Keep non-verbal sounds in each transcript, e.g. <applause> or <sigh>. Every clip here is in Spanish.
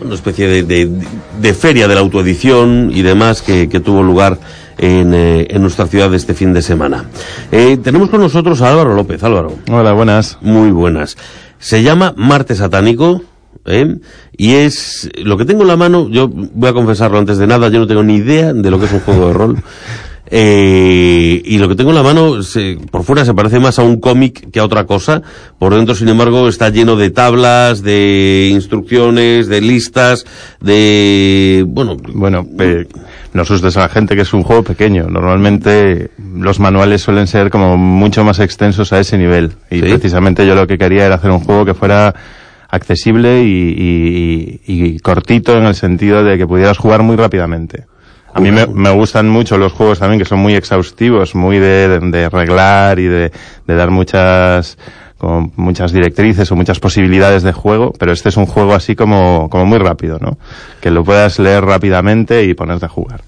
una especie de, feria de la autoedición y demás que, tuvo lugar en, en, nuestra ciudad este fin de semana. tenemos con nosotros a Álvaro López. Álvaro. Hola, buenas. Muy buenas. Se llama Marte Satánico. ¿eh? Y es lo que tengo en la mano, yo voy a confesarlo antes de nada, yo no tengo ni idea de lo que es un juego de rol. <laughs> Eh, y lo que tengo en la mano, por fuera se parece más a un cómic que a otra cosa. Por dentro, sin embargo, está lleno de tablas, de instrucciones, de listas, de, bueno. Bueno, no asustes a la gente que es un juego pequeño. Normalmente los manuales suelen ser como mucho más extensos a ese nivel. Y precisamente yo lo que quería era hacer un juego que fuera accesible y cortito en el sentido de que pudieras jugar muy rápidamente. A mí me, me, gustan mucho los juegos también que son muy exhaustivos, muy de, de, arreglar y de, de dar muchas como muchas directrices o muchas posibilidades de juego, pero este es un juego así como, como muy rápido, ¿no? Que lo puedas leer rápidamente y ponerte a jugar.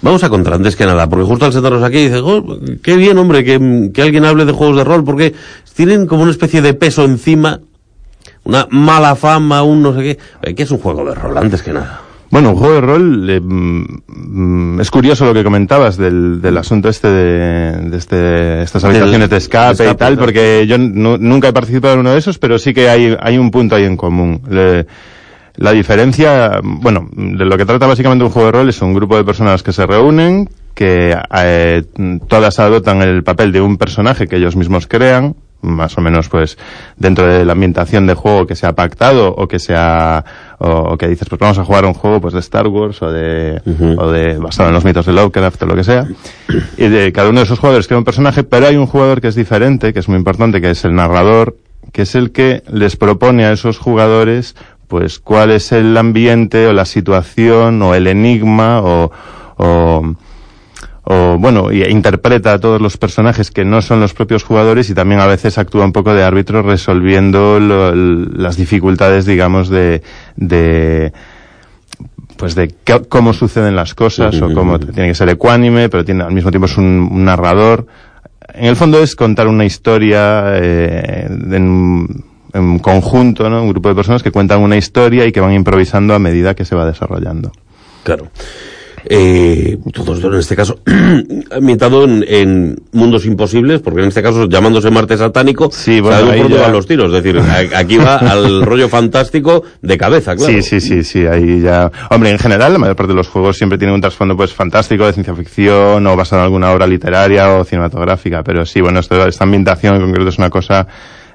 Vamos a contar antes que nada, porque justo al sentarnos aquí dice, oh, qué bien, hombre, que, que alguien hable de juegos de rol, porque tienen como una especie de peso encima, una mala fama, un no sé qué. ¿Qué es un juego de rol, antes que nada? Bueno, un juego de rol, eh, mm, es curioso lo que comentabas del, del asunto este de, de este, estas habitaciones de escape, y tal, porque yo nunca he participado en uno de esos, pero sí que hay, hay un punto ahí en común. la diferencia, bueno, de lo que trata básicamente un juego de rol es un grupo de personas que se reúnen, que eh, todas adoptan el papel de un personaje que ellos mismos crean, más o menos pues dentro de la ambientación de juego que se ha pactado o que sea o, que dices pues vamos a jugar un juego pues de Star Wars o de o de basado en los mitos de Lovecraft o lo que sea y de cada uno de esos jugadores crea un personaje pero hay un jugador que es diferente que es muy importante que es el narrador que es el que les propone a esos jugadores pues cuál es el ambiente o la situación o el enigma o, o o bueno, y interpreta a todos los personajes que no son los propios jugadores y también a veces actúa un poco de árbitro resolviendo las dificultades, digamos, de, de pues de cómo suceden las cosas o cómo tiene que ser ecuánime, pero tiene al mismo tiempo es un, narrador. En el fondo es contar una historia eh, en, en conjunto, ¿no? Un grupo de personas que cuentan una historia y que van improvisando a medida que se va desarrollando. Claro eh, todos en este caso <clears throat> ambientado en, en, mundos imposibles, porque en este caso llamándose Marte satánico, sí, bueno, dónde van los tiros, es decir, aquí va <laughs> al rollo fantástico de cabeza, claro. Sí, sí, sí, sí, ahí ya. Hombre, en general la mayor parte de los juegos siempre tienen un trasfondo pues fantástico, de ciencia ficción o basado en alguna obra literaria o cinematográfica, pero sí, bueno, esto, esta ambientación en concreto es una cosa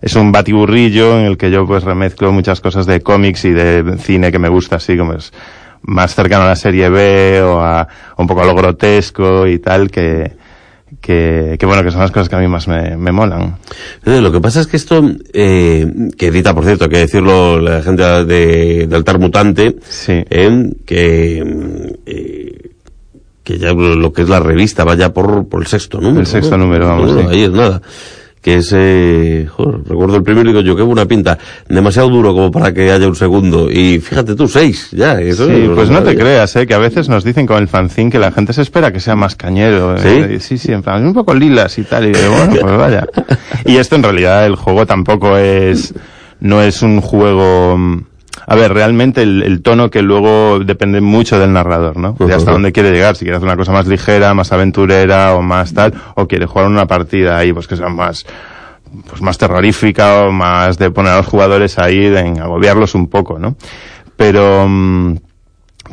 es un batiburrillo en el que yo pues remezclo muchas cosas de cómics y de cine que me gusta así como es más cercano a la serie B o a, un poco a lo grotesco y tal que, que, bueno, que son las cosas que a mí más me, me molan. Eh, lo que pasa es que esto, eh, que edita, por cierto, hay que decirlo la gente de, Altar Mutante, sí. eh, que, eh, que ya lo que es la revista vaya por, por el sexto número. El sexto número, vamos. Ahí es nada que ese, recuerdo el primero y digo yo, qué buena pinta, demasiado duro como para que haya un segundo, y fíjate tú, seis, ya, eso Sí, pues no te creas, eh, que a veces nos dicen con el fanzine que la gente se espera que sea más cañero, eh, sí, sí, en plan, un poco lilas y tal, y bueno, pues vaya. <laughs> Y esto en realidad, el juego tampoco es, no es un juego, a ver, realmente el, tono que luego depende mucho del narrador, ¿no? De hasta dónde quiere llegar, si quiere hacer una cosa más ligera, más aventurera o más tal, o quiere jugar una partida ahí, pues que sea más, pues más terrorífica o más de poner a los jugadores ahí, en agobiarlos un poco, ¿no? Pero, mm,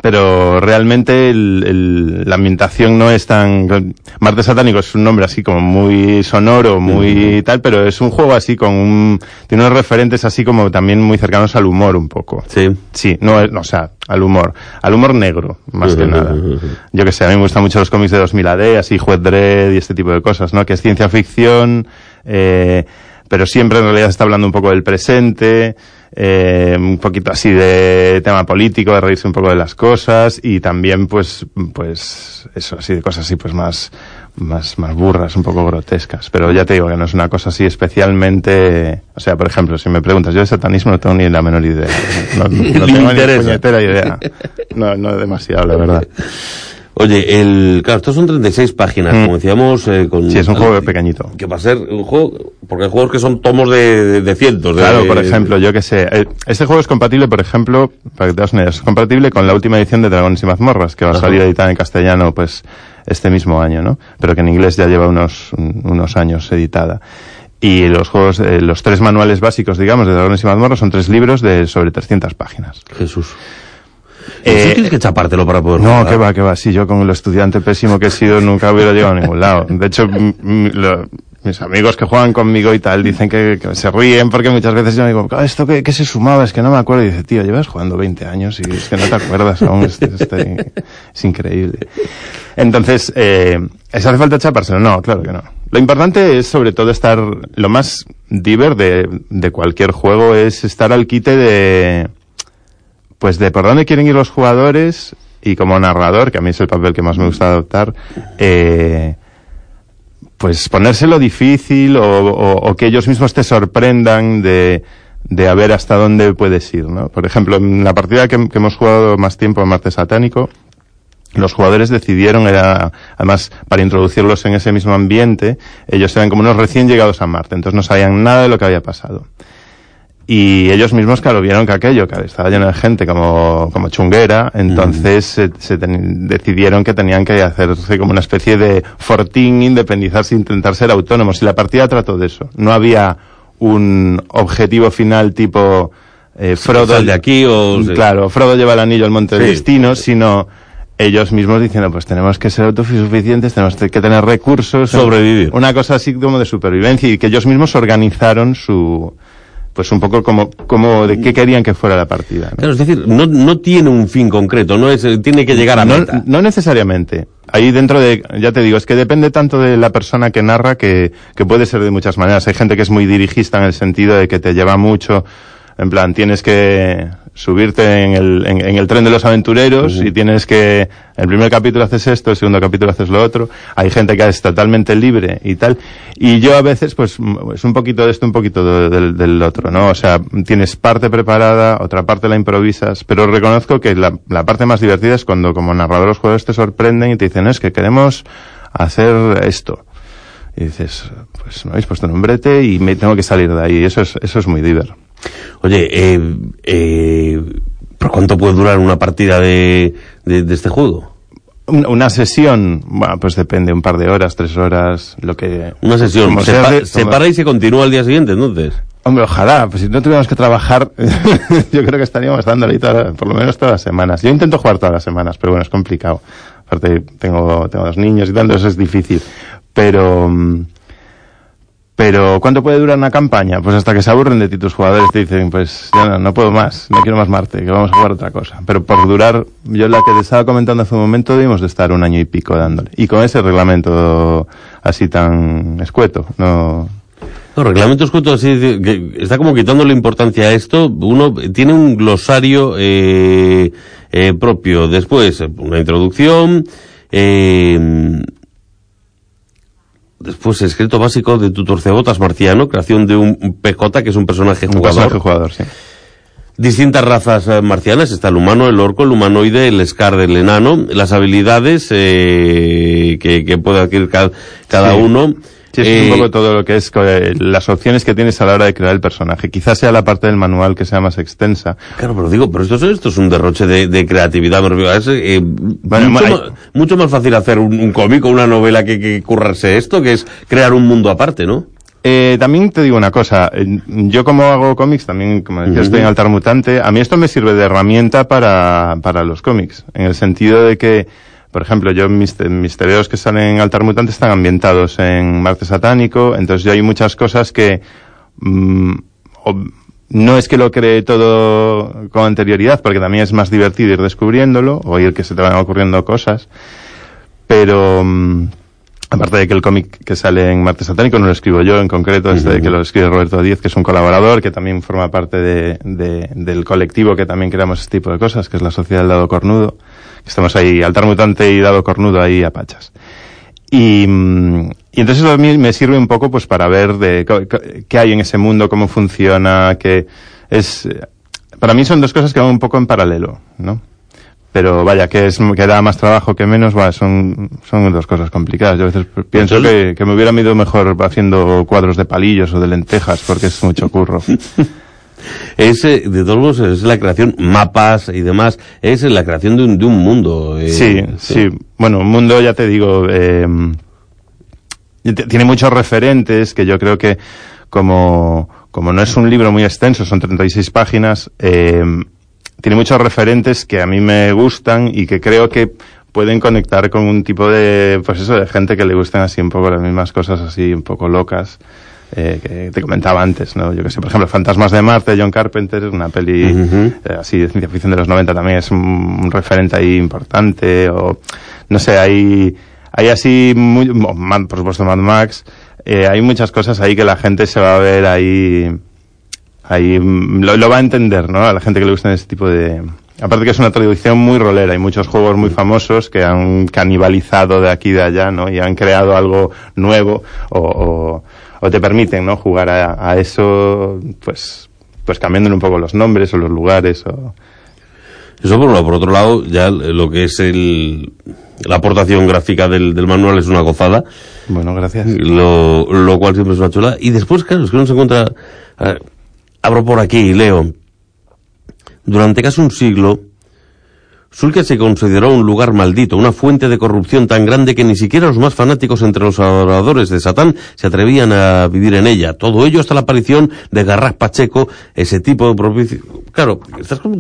pero realmente la ambientación no es tan... Marte Satánico es un nombre así como muy sonoro, muy tal, pero es un juego así con un... Tiene unos referentes así como también muy cercanos al humor un poco. Sí. Sí, no, no o sea, al humor. Al humor negro, más que nada. Yo que sé, a mí me gustan mucho los cómics de 2000 AD, así Juez Dredd y este tipo de cosas, ¿no? Que es ciencia ficción, eh, pero siempre en realidad se está hablando un poco del presente, eh, un poquito así de tema político, de reírse un poco de las cosas y también pues, pues eso, así de cosas así pues más, más, más burras, un poco grotescas. Pero ya te digo que no es una cosa así especialmente, o sea, por ejemplo, si me preguntas, yo de satanismo no tengo ni la menor idea. No, <laughs> tengo ni puñetera idea. No, no demasiado, la verdad. <laughs> Oye, el, claro, estos son 36 páginas, Mm. como decíamos, eh, con... Sí, es un juego pequeñito. Que va a ser un juego, porque hay juegos que son tomos de, de, de cientos. de- Claro, por ejemplo, yo que sé. Este juego es compatible, por ejemplo, para que te hagas una idea, es compatible con la última edición de Dragones y Mazmorras, que va a salir editada en castellano, pues, este mismo año, ¿no? Pero que en inglés ya lleva unos, un- unos años editada. Y los juegos, eh, los tres manuales básicos, digamos, de Dragones y Mazmorras son tres libros de sobre 300 páginas. Jesús. Eh, tienes que chapártelo para poder No, que va, que va. Sí, yo con lo estudiante pésimo que he sido nunca hubiera llegado a ningún lado. De hecho, lo- mis amigos que juegan conmigo y tal dicen que, que se ríen porque muchas veces yo digo, "Ah, ¿esto qué, qué se sumaba? Es que no me acuerdo. Y dice, tío, llevas jugando 20 años y es que no te acuerdas aún. Es, es- es increíble. Entonces, eh, ¿es hace falta chapárselo? No, claro que no. Lo importante es sobre todo estar, lo más diver de, de cualquier juego es estar al quite de, pues de por dónde quieren ir los jugadores y como narrador, que a mí es el papel que más me gusta adoptar, eh, pues ponérselo difícil o, que ellos mismos te sorprendan de, de a ver hasta dónde puedes ir, ¿no? Por ejemplo, en la partida que, que hemos jugado más tiempo en Marte Satánico, los jugadores decidieron, era, además, para introducirlos en ese mismo ambiente, ellos eran como unos recién llegados a Marte, entonces no sabían nada de lo que había pasado. Y ellos mismos, claro, vieron que aquello, que estaba lleno de gente como, como chunguera, entonces se, se ten- decidieron que tenían que hacerse como una especie de fortín, independizarse, intentar ser autónomos. Y la partida trató de eso. No había un objetivo final tipo, eh, Frodo. De aquí o... Claro, Frodo lleva el anillo al monte del Sí. destino, sino ellos mismos diciendo, pues tenemos que ser autosuficientes, tenemos que tener recursos. Sobrevivir. Una cosa así como de supervivencia y que ellos mismos organizaron su, pues un poco como, como de qué querían que fuera la partida. ¿no? Claro, es decir, no, no tiene un fin concreto, no es, tiene que llegar a No, meta. no necesariamente. Ahí dentro de, ya te digo, es que depende tanto de la persona que narra que, que puede ser de muchas maneras. Hay gente que es muy dirigista en el sentido de que te lleva mucho, en plan, tienes que subirte en el, en, en el tren de los aventureros y tienes que, el primer capítulo haces esto, el segundo capítulo haces lo otro. Hay gente que es totalmente libre y tal. Y yo a veces, pues, es un poquito de esto, un poquito de- del, del otro, ¿no? O sea, tienes parte preparada, otra parte la improvisas, pero reconozco que la, la parte más divertida es cuando como narrador los juegos te sorprenden y te dicen, es que queremos hacer esto. Y dices, pues me habéis puesto en un brete y me tengo que salir de ahí. Eso es, eso es muy divertido. Oye, eh, eh, ¿por cuánto puede durar una partida de, de, de este juego? Una, una sesión, bueno, pues depende, un par de horas, tres horas, lo que... Una sesión. Se, sea pa- de- se para y se continúa al día siguiente, entonces. Hombre, ojalá, pues si no tuviéramos que trabajar, <laughs> yo creo que estaríamos dándole toda- por lo menos todas las semanas. Yo intento jugar todas las semanas, pero bueno, es complicado. Aparte, tengo, tengo dos niños y tanto, eso es difícil. Pero, mm, pero, ¿cuánto puede durar una campaña? Pues hasta que se aburren de ti tus jugadores, te dicen, pues ya no, no puedo más, no quiero más Marte, que vamos a jugar otra cosa. Pero por durar, yo la que te estaba comentando hace un momento, debimos de estar un año y pico dándole. Y con ese reglamento así tan escueto, no, Los reglamentos escueto así, que está como quitándole importancia a esto. Uno tiene un glosario eh, eh, propio. Después, una introducción. Eh, después, escrito básico de tu torcebotas marciano, creación de un PJ, que es un personaje un jugador. personaje jugador, sí. Distintas razas eh, marcianas, está el humano, el orco, el humanoide, el scar del enano, las habilidades eh, que, que puede adquirir ca- cada Sí. uno. Sí, Eh, es un poco todo lo que es eh, las opciones que tienes a la hora de crear el personaje. Quizás sea la parte del manual que sea más extensa. Claro, pero digo, pero esto, es- esto es un derroche de, de creatividad. Es, eh, Bueno, mucho, hay- más, mucho más fácil hacer un, un cómic o una novela que, que currarse esto, que es crear un mundo aparte, ¿no? Eh, también te digo una cosa, eh, yo como hago cómics, también como decía, estoy en Altar Mutante, a mí esto me sirve de herramienta para, para los cómics, en el sentido de que, por ejemplo, yo mis, mis tebeos que salen en Altar Mutante están ambientados en Marte Satánico, entonces yo hay muchas cosas que mm, no es que lo cree todo con anterioridad, porque también es más divertido ir descubriéndolo, o ir que se te van ocurriendo cosas, pero... mm, Aparte de que el cómic que sale en Marte Satánico no lo escribo yo en concreto, este que lo escribe Roberto Díez, que es un colaborador, que también forma parte de, de- del colectivo que también creamos este tipo de cosas, que es la Sociedad del Dado Cornudo. Estamos ahí, Altar Mutante y Dado Cornudo ahí a pachas. Y, mm, y entonces eso a mí me sirve un poco pues para ver de qué hay en ese mundo, cómo funciona, que es... Para mí son dos cosas que van un poco en paralelo, ¿no? pero vaya, que es que da más trabajo que menos, va, son, son dos cosas complicadas. Yo a veces pienso que, que me hubiera ido mejor haciendo cuadros de palillos o de lentejas, porque es mucho curro. <laughs> es, eh, de todos modos, es la creación, mapas y demás, es la creación de un, de un mundo. Eh, sí, sí, Bueno, un mundo, ya te digo, eh, tiene muchos referentes que yo creo que como, como no es un libro muy extenso, son 36 páginas, eh, tiene muchos referentes que a mí me gustan y que creo que pueden conectar con un tipo de, pues eso, de gente que le gusten así un poco las mismas cosas así un poco locas. Eh, que te comentaba antes, ¿no? Yo que sé, por ejemplo, Fantasmas de Marte John Carpenter, una peli eh, así de ciencia ficción de los 90 también es un, referente ahí importante, o no sé, hay, hay así, muy, por supuesto Mad Max, eh, hay muchas cosas ahí que la gente se va a ver ahí, ahí lo, lo va a entender, ¿no? A la gente que le gusta ese tipo de, Aparte que es una tradición muy rolera, hay muchos juegos muy famosos que han canibalizado de aquí y de allá, ¿no? Y han creado algo nuevo o, o, te permiten, ¿no? Jugar a, a, eso, pues, pues cambiando un poco los nombres o los lugares o... Eso por un lado. Por otro lado, ya lo que es el, la aportación gráfica del, del manual es una gozada. Bueno, gracias. Lo, lo cual siempre es una chula. Y después, claro, es que uno se encuentra... Eh, abro por aquí, leo durante casi un siglo, Sulke se consideró un lugar maldito, una fuente de corrupción tan grande que ni siquiera los más fanáticos entre los adoradores de Satán se atrevían a vivir en ella. Todo ello hasta la aparición de Garras Pacheco, ese tipo de propicio. Claro, estás como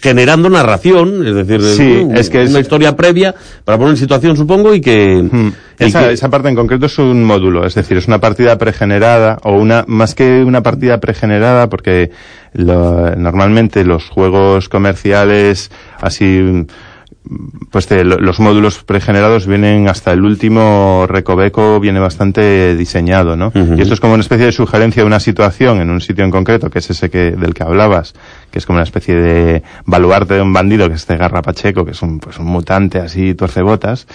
generando narración, es decir, sí, es que es una historia previa para poner en situación, supongo, y que... Hmm. esa, esa parte en concreto es un módulo, es decir, es una partida pregenerada, o una, más que una partida pregenerada, porque lo, normalmente los juegos comerciales así pues los módulos pregenerados vienen hasta el último recoveco, viene bastante diseñado, ¿no? Y esto es como una especie de sugerencia de una situación en un sitio en concreto, que es ese que, del que hablabas, que es como una especie de baluarte de un bandido, que es este Garra Pacheco, que es un, pues un mutante así, tuercebotas,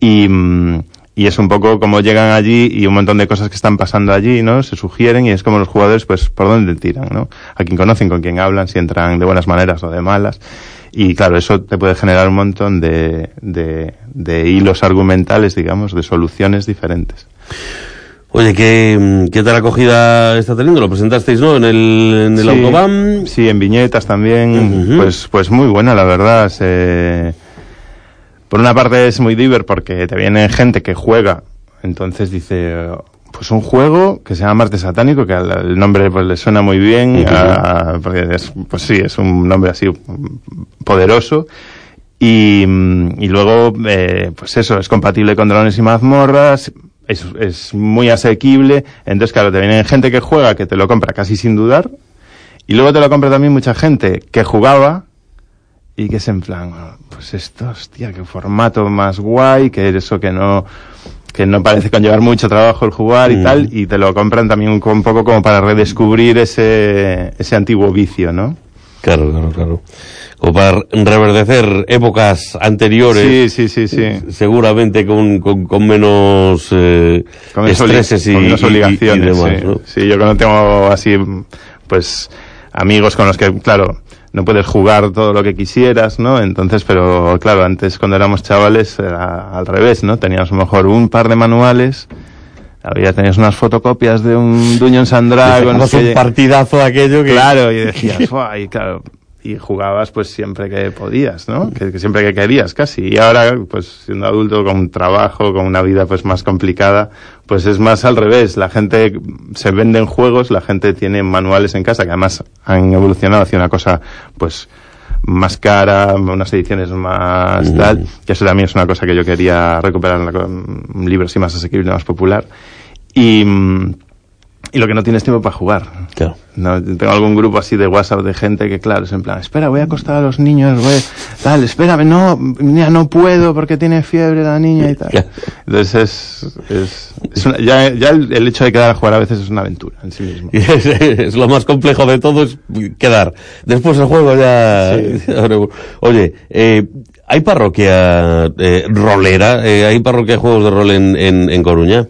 y, y es un poco como llegan allí y un montón de cosas que están pasando allí, ¿no? Se sugieren y es como los jugadores, pues, por dónde tiran, ¿no? A quien conocen, con quien hablan, si entran de buenas maneras o de malas. Y claro, eso te puede generar un montón de, de, de hilos argumentales, digamos, de soluciones diferentes. Oye, ¿qué, ¿qué tal acogida está teniendo? Lo presentasteis, ¿no? En el, en el sí, autobahn. Sí, en viñetas también. Uh -huh. Pues, pues muy buena, la verdad. Se... Por una parte es muy diver porque te viene gente que juega. Entonces dice, pues un juego que se llama Marte Satánico, que al, el nombre pues le suena muy bien, a, porque es, pues sí, es un nombre así poderoso. Y, y luego, eh, pues eso, es compatible con drones y mazmorras, es, es muy asequible. Entonces, claro, te viene gente que juega, que te lo compra casi sin dudar. Y luego te lo compra también mucha gente que jugaba y que es en plan, pues esto, hostia, qué formato más guay, que eso que no, que no parece conllevar mucho trabajo el jugar y mm. tal, y te lo compran también un, un poco como para redescubrir ese, ese antiguo vicio, ¿no? Claro, claro, claro. Como para reverdecer épocas anteriores. Sí, sí, sí, sí. Seguramente con, con, con menos eh, con estreses y, con menos obligaciones. Y, y demás, sí. ¿no? sí, yo que no tengo así, pues, amigos con los que, claro, no puedes jugar todo lo que quisieras, ¿no? Entonces, pero claro, antes cuando éramos chavales era al revés, ¿no? Teníamos a lo mejor un par de manuales, había tenías unas fotocopias de un Dungeons and Dragons. un partidazo aquello que... Claro, y <laughs> decías, y claro, y jugabas pues siempre que podías, ¿no? Que, que, siempre que querías casi. Y ahora, pues siendo adulto con un trabajo, con una vida pues más complicada, pues es más al revés. La gente se venden juegos, la gente tiene manuales en casa que además han evolucionado hacia una cosa pues más cara, unas ediciones más mm. tal, que eso también es una cosa que yo quería recuperar, un libro así más asequible, más popular. Y, y lo que no tienes tiempo para jugar. Claro. No, tengo algún grupo así de WhatsApp de gente que, claro, es en plan, espera, voy a acostar a los niños, voy, tal, espérame, no, ya no puedo porque tiene fiebre la niña y tal. Claro. Entonces es, es, es una, ya, ya el, el, hecho de quedar a jugar a veces es una aventura en sí mismo. <laughs> Es, es lo más complejo de todo es quedar. Después el juego ya... Sí. <laughs> Oye, eh, ¿hay parroquia eh, rolera? Eh, ¿Hay parroquia de juegos de rol en, en, en Coruña?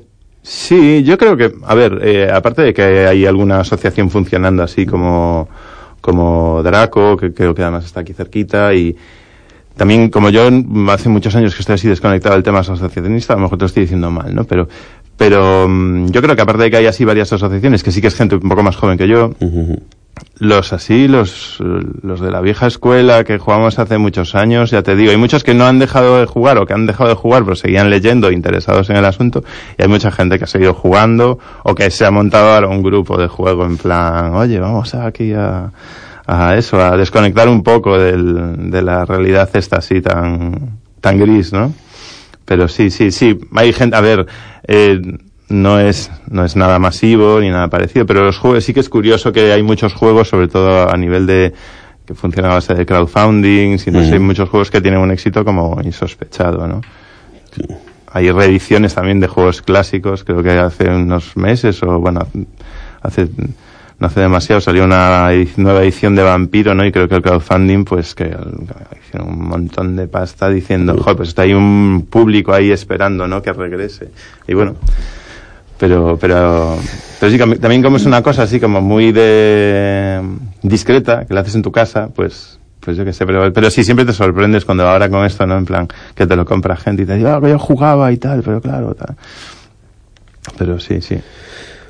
Sí, yo creo que, a ver, eh, aparte de que hay alguna asociación funcionando así como, como Draco, que creo que además está aquí cerquita, y también, como yo hace muchos años que estoy así desconectado del tema asociacionista, a lo mejor te lo estoy diciendo mal, ¿no? Pero, pero mm, yo creo que aparte de que hay así varias asociaciones, que sí que es gente un poco más joven que yo, los así, los, los de la vieja escuela que jugamos hace muchos años, ya te digo, hay muchos que no han dejado de jugar o que han dejado de jugar pero seguían leyendo, interesados en el asunto, y hay mucha gente que ha seguido jugando o que se ha montado ahora un grupo de juego en plan, oye, vamos aquí a a eso, a desconectar un poco del, de la realidad esta así tan, tan gris, ¿no? Pero sí, sí, sí, hay gente, a ver, eh, no es, no es nada masivo ni nada parecido, pero los juegos sí que es curioso que hay muchos juegos, sobre todo a nivel de, que funcionan a base de crowdfunding, si no sé, hay muchos juegos que tienen un éxito como insospechado, ¿no? Hay reediciones también de juegos clásicos, creo que hace unos meses o bueno, hace no hace demasiado salió una nueva edición de Vampiro, ¿no? Y creo que el crowdfunding, pues que hicieron un montón de pasta diciendo, joder, pues está ahí un público ahí esperando, ¿no? Que regrese. Y bueno, pero, pero, pero sí, también como es una cosa así como muy de discreta, que la haces en tu casa, pues, pues yo qué sé, pero, pero sí, siempre te sorprendes cuando ahora con esto, ¿no? En plan, que te lo compra gente y te dice, ah, yo jugaba y tal, pero claro, tal. Pero sí, sí.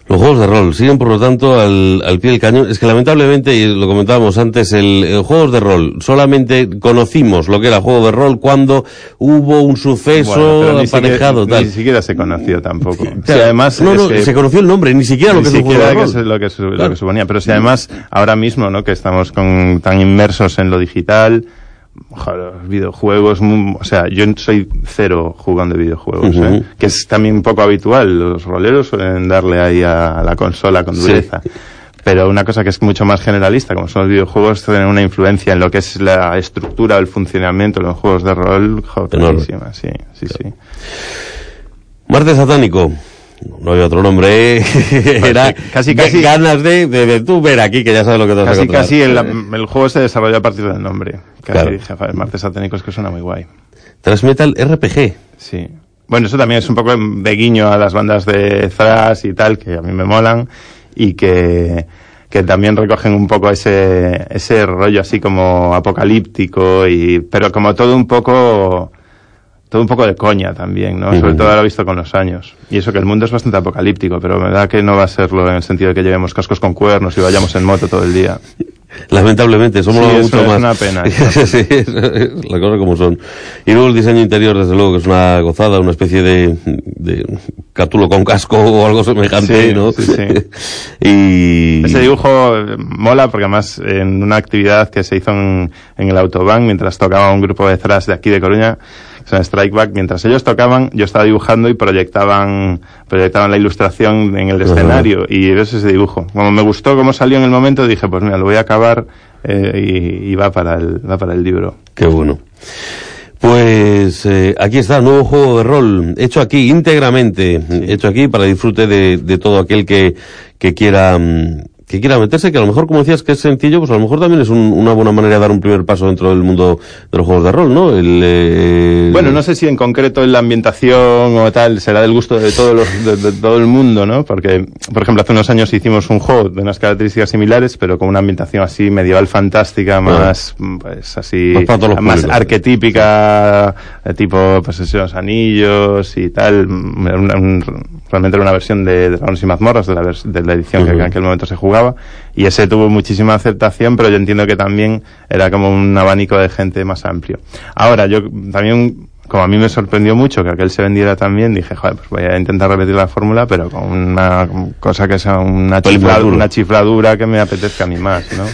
Los juegos de rol siguen, por lo tanto, al, al pie del cañón. Es que lamentablemente, y lo comentábamos antes, el, juegos de rol, solamente conocimos lo que era juego de rol cuando hubo un suceso aparejado. tal. Ni siquiera se conoció tampoco. si además, no, no, se conoció el nombre, ni siquiera lo que, es lo que, lo que suponía. Pero si además, ahora mismo, ¿no? Que estamos con, tan inmersos en lo digital, los videojuegos, o sea, yo soy cero jugando videojuegos, ¿eh? que es también un poco habitual. Los roleros suelen darle ahí a la consola con dureza. Pero una cosa que es mucho más generalista, como son los videojuegos, tienen una influencia en lo que es la estructura, el funcionamiento de los juegos de rol, joder, sí, sí, sí. Martes satánico no había otro nombre, ¿eh? <laughs> era casi, casi ganas de, de, tú ver aquí, que ya sabes lo que te vas casi, a Casi el, el, juego se desarrolló a partir del nombre. Casi dije, martes satánicos que suena muy guay. Transmetal RPG. Sí. Bueno, eso también es un poco de guiño a las bandas de thrash y tal, que a mí me molan, y que, que también recogen un poco ese, ese rollo así como apocalíptico, y, pero como todo un poco, todo un poco de coña también, ¿no? Sobre todo lo he visto con los años. Y eso que el mundo es bastante apocalíptico, pero me da que no va a serlo en el sentido de que llevemos cascos con cuernos y vayamos en moto todo el día. Lamentablemente, somos mucho más. <laughs> Es una pena. sí, la cosa como son. Y luego el diseño interior, desde luego, que es una gozada, una especie de, de catulo con casco o algo semejante, ¿no? Sí, sí. <laughs> y... Ese dibujo mola porque además en una actividad que se hizo en, en el Autobahn mientras tocaba un grupo de thrash de aquí de Coruña, sea, Strike Back, mientras ellos tocaban, yo estaba dibujando y proyectaban, proyectaban la ilustración en el escenario y ves ese dibujo. Como me gustó cómo salió en el momento, dije, pues mira, lo voy a acabar eh, y, va para el, va para el libro. Qué bueno. Pues eh, aquí está, nuevo juego de rol, hecho aquí íntegramente, hecho aquí para disfrute de, de todo aquel que, que quiera mm, que quiera meterse, que a lo mejor, como decías, que es sencillo, pues a lo mejor también es una buena manera de dar un primer paso dentro del mundo de los juegos de rol, ¿no? El, Bueno, no sé si en concreto en la ambientación o tal será del gusto de, todos los, de, todo el mundo, ¿no? Porque, por ejemplo, hace unos años hicimos un juego de unas características similares, pero con una ambientación así medieval fantástica, más, pues así, más, arquetípica, tipo, pues esos anillos y tal. realmente era una versión de Dragones y Mazmorras de la, de la edición que en aquel momento se jugaba y ese tuvo muchísima aceptación, pero yo entiendo que también era como un abanico de gente más amplio. Ahora, yo también como a mí me sorprendió mucho que aquel se vendiera también, dije, joder, pues voy a intentar repetir la fórmula, pero con una cosa que sea una chifladura, una chifladura que me apetezca a mí más, ¿no?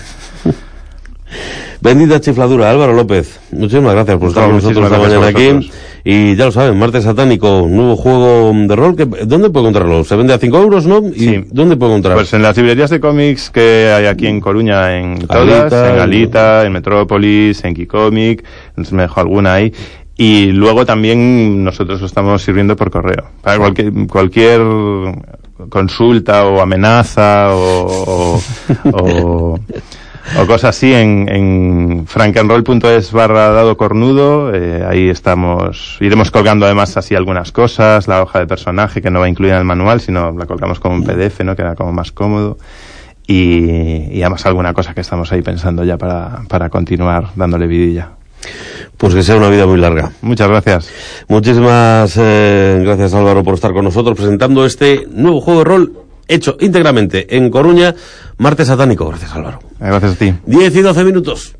Bendita chifladura, Álvaro López. Muchísimas gracias por estar con nosotros esta mañana aquí. Y ya lo saben, Martes Satánico, nuevo juego de rol. Que, ¿Dónde puedo encontrarlo? Se vende a 5 euros, ¿no? ¿Y sí. ¿Dónde puedo encontrarlo? Pues en las librerías de cómics que hay aquí en Coruña, en todas, en Alita, en Metrópolis, en Kikomic, me dejo alguna ahí. Y luego también nosotros lo estamos sirviendo por correo. Para cualquier, cualquier consulta o amenaza o, o o <laughs> cosas así en, en frankenroll.es barra dado cornudo. Eh, ahí estamos, iremos colgando además así algunas cosas, la hoja de personaje que no va incluida en el manual, sino la colgamos como un PDF, ¿no? Que era como más cómodo. Y, y además alguna cosa que estamos ahí pensando ya para, para continuar dándole vidilla. Pues que sea una vida muy larga. Muchas gracias. Muchísimas eh, gracias Álvaro por estar con nosotros presentando este nuevo juego de rol hecho íntegramente en Coruña, martes satánico. Gracias Álvaro. Gracias a ti. 10 y 12 minutos.